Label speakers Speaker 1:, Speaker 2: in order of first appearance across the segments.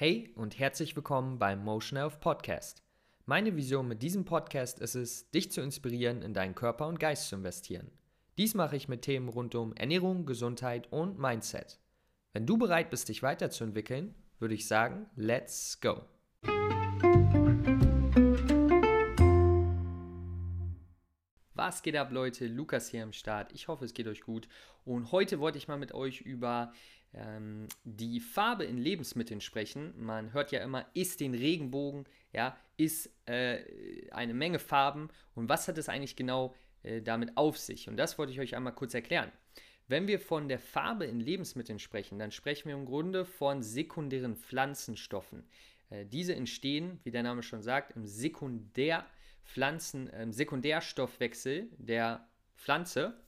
Speaker 1: Hey und herzlich willkommen beim Motion Health Podcast. Meine Vision mit diesem Podcast ist es, dich zu inspirieren, in deinen Körper und Geist zu investieren. Dies mache ich mit Themen rund um Ernährung, Gesundheit und Mindset. Wenn du bereit bist, dich weiterzuentwickeln, würde ich sagen, let's go. Was geht ab, Leute? Lukas hier am Start. Ich hoffe, es geht euch gut. Und heute wollte ich mal mit euch über ähm, die Farbe in Lebensmitteln sprechen. Man hört ja immer, ist den Regenbogen, ja, ist äh, eine Menge Farben. Und was hat es eigentlich genau äh, damit auf sich? Und das wollte ich euch einmal kurz erklären. Wenn wir von der Farbe in Lebensmitteln sprechen, dann sprechen wir im Grunde von sekundären Pflanzenstoffen. Äh, diese entstehen, wie der Name schon sagt, im Sekundär Pflanzen, im Sekundärstoffwechsel der Pflanze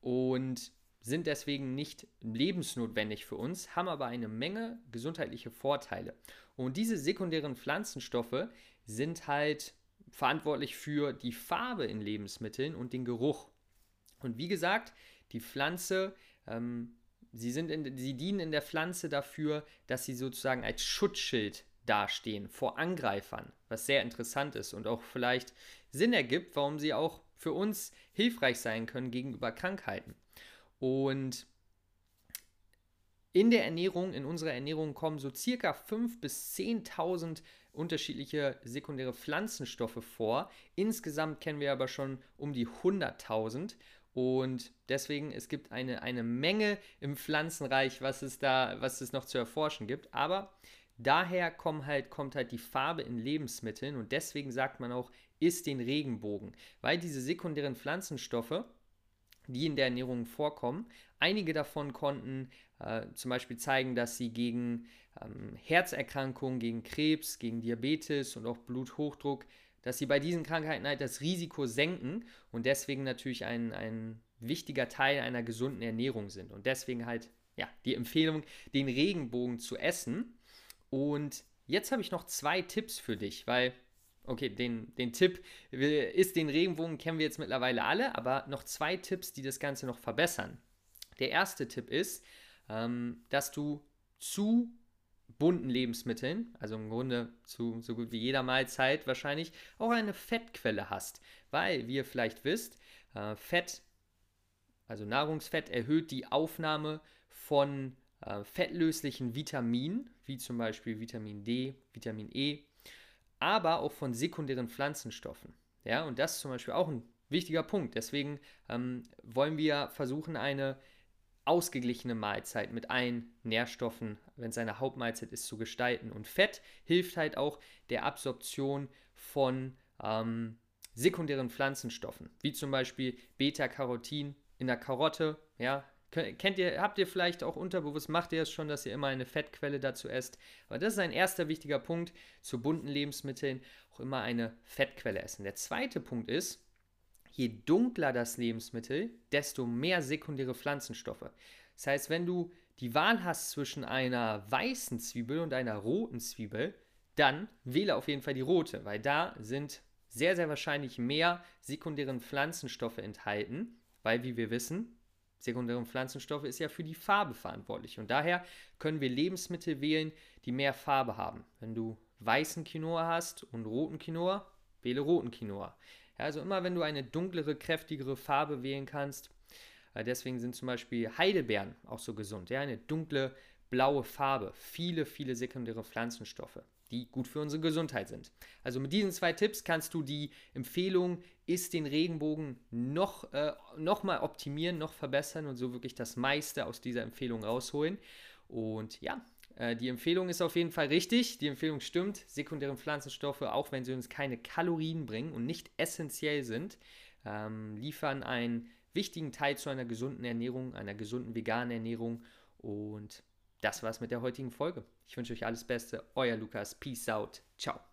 Speaker 1: und sind deswegen nicht lebensnotwendig für uns, haben aber eine Menge gesundheitliche Vorteile. Und diese sekundären Pflanzenstoffe sind halt verantwortlich für die Farbe in Lebensmitteln und den Geruch. Und wie gesagt, die Pflanze, ähm, sie, sind in, sie dienen in der Pflanze dafür, dass sie sozusagen als Schutzschild dastehen vor Angreifern, was sehr interessant ist und auch vielleicht Sinn ergibt, warum sie auch für uns hilfreich sein können gegenüber Krankheiten. Und in der Ernährung, in unserer Ernährung kommen so circa 5.000 bis 10.000 unterschiedliche sekundäre Pflanzenstoffe vor. Insgesamt kennen wir aber schon um die 100.000 und deswegen es gibt eine, eine Menge im Pflanzenreich, was es da, was es noch zu erforschen gibt. Aber daher kommt halt, kommt halt die Farbe in Lebensmitteln und deswegen sagt man auch, ist den Regenbogen, weil diese sekundären Pflanzenstoffe die in der Ernährung vorkommen. Einige davon konnten äh, zum Beispiel zeigen, dass sie gegen ähm, Herzerkrankungen, gegen Krebs, gegen Diabetes und auch Bluthochdruck, dass sie bei diesen Krankheiten halt das Risiko senken und deswegen natürlich ein, ein wichtiger Teil einer gesunden Ernährung sind. Und deswegen halt ja, die Empfehlung, den Regenbogen zu essen. Und jetzt habe ich noch zwei Tipps für dich, weil Okay, den, den Tipp ist den Regenbogen kennen wir jetzt mittlerweile alle, aber noch zwei Tipps, die das Ganze noch verbessern. Der erste Tipp ist, ähm, dass du zu bunten Lebensmitteln, also im Grunde zu so gut wie jeder Mahlzeit wahrscheinlich, auch eine Fettquelle hast. Weil, wie ihr vielleicht wisst, äh, Fett, also Nahrungsfett, erhöht die Aufnahme von äh, fettlöslichen Vitaminen, wie zum Beispiel Vitamin D, Vitamin E, aber auch von sekundären Pflanzenstoffen. Ja, und das ist zum Beispiel auch ein wichtiger Punkt. Deswegen ähm, wollen wir versuchen, eine ausgeglichene Mahlzeit mit allen Nährstoffen, wenn es eine Hauptmahlzeit ist, zu gestalten. Und Fett hilft halt auch der Absorption von ähm, sekundären Pflanzenstoffen, wie zum Beispiel Beta-Carotin in der Karotte, ja, Kennt ihr, habt ihr vielleicht auch unterbewusst, macht ihr es schon, dass ihr immer eine Fettquelle dazu esst. Aber das ist ein erster wichtiger Punkt zu bunten Lebensmitteln, auch immer eine Fettquelle essen. Der zweite Punkt ist, je dunkler das Lebensmittel, desto mehr sekundäre Pflanzenstoffe. Das heißt, wenn du die Wahl hast zwischen einer weißen Zwiebel und einer roten Zwiebel, dann wähle auf jeden Fall die rote, weil da sind sehr, sehr wahrscheinlich mehr sekundären Pflanzenstoffe enthalten, weil, wie wir wissen, sekundären Pflanzenstoffe ist ja für die Farbe verantwortlich. Und daher können wir Lebensmittel wählen, die mehr Farbe haben. Wenn du weißen Quinoa hast und roten Quinoa, wähle roten Quinoa. Ja, also immer wenn du eine dunklere, kräftigere Farbe wählen kannst, äh, deswegen sind zum Beispiel Heidelbeeren auch so gesund. Ja, eine dunkle, blaue Farbe, viele, viele sekundäre Pflanzenstoffe die gut für unsere Gesundheit sind. Also mit diesen zwei Tipps kannst du die Empfehlung, ist den Regenbogen noch, äh, noch mal optimieren, noch verbessern und so wirklich das meiste aus dieser Empfehlung rausholen. Und ja, äh, die Empfehlung ist auf jeden Fall richtig, die Empfehlung stimmt. Sekundäre Pflanzenstoffe, auch wenn sie uns keine Kalorien bringen und nicht essentiell sind, ähm, liefern einen wichtigen Teil zu einer gesunden Ernährung, einer gesunden veganen Ernährung und das war's mit der heutigen Folge. Ich wünsche euch alles Beste. Euer Lukas. Peace out. Ciao.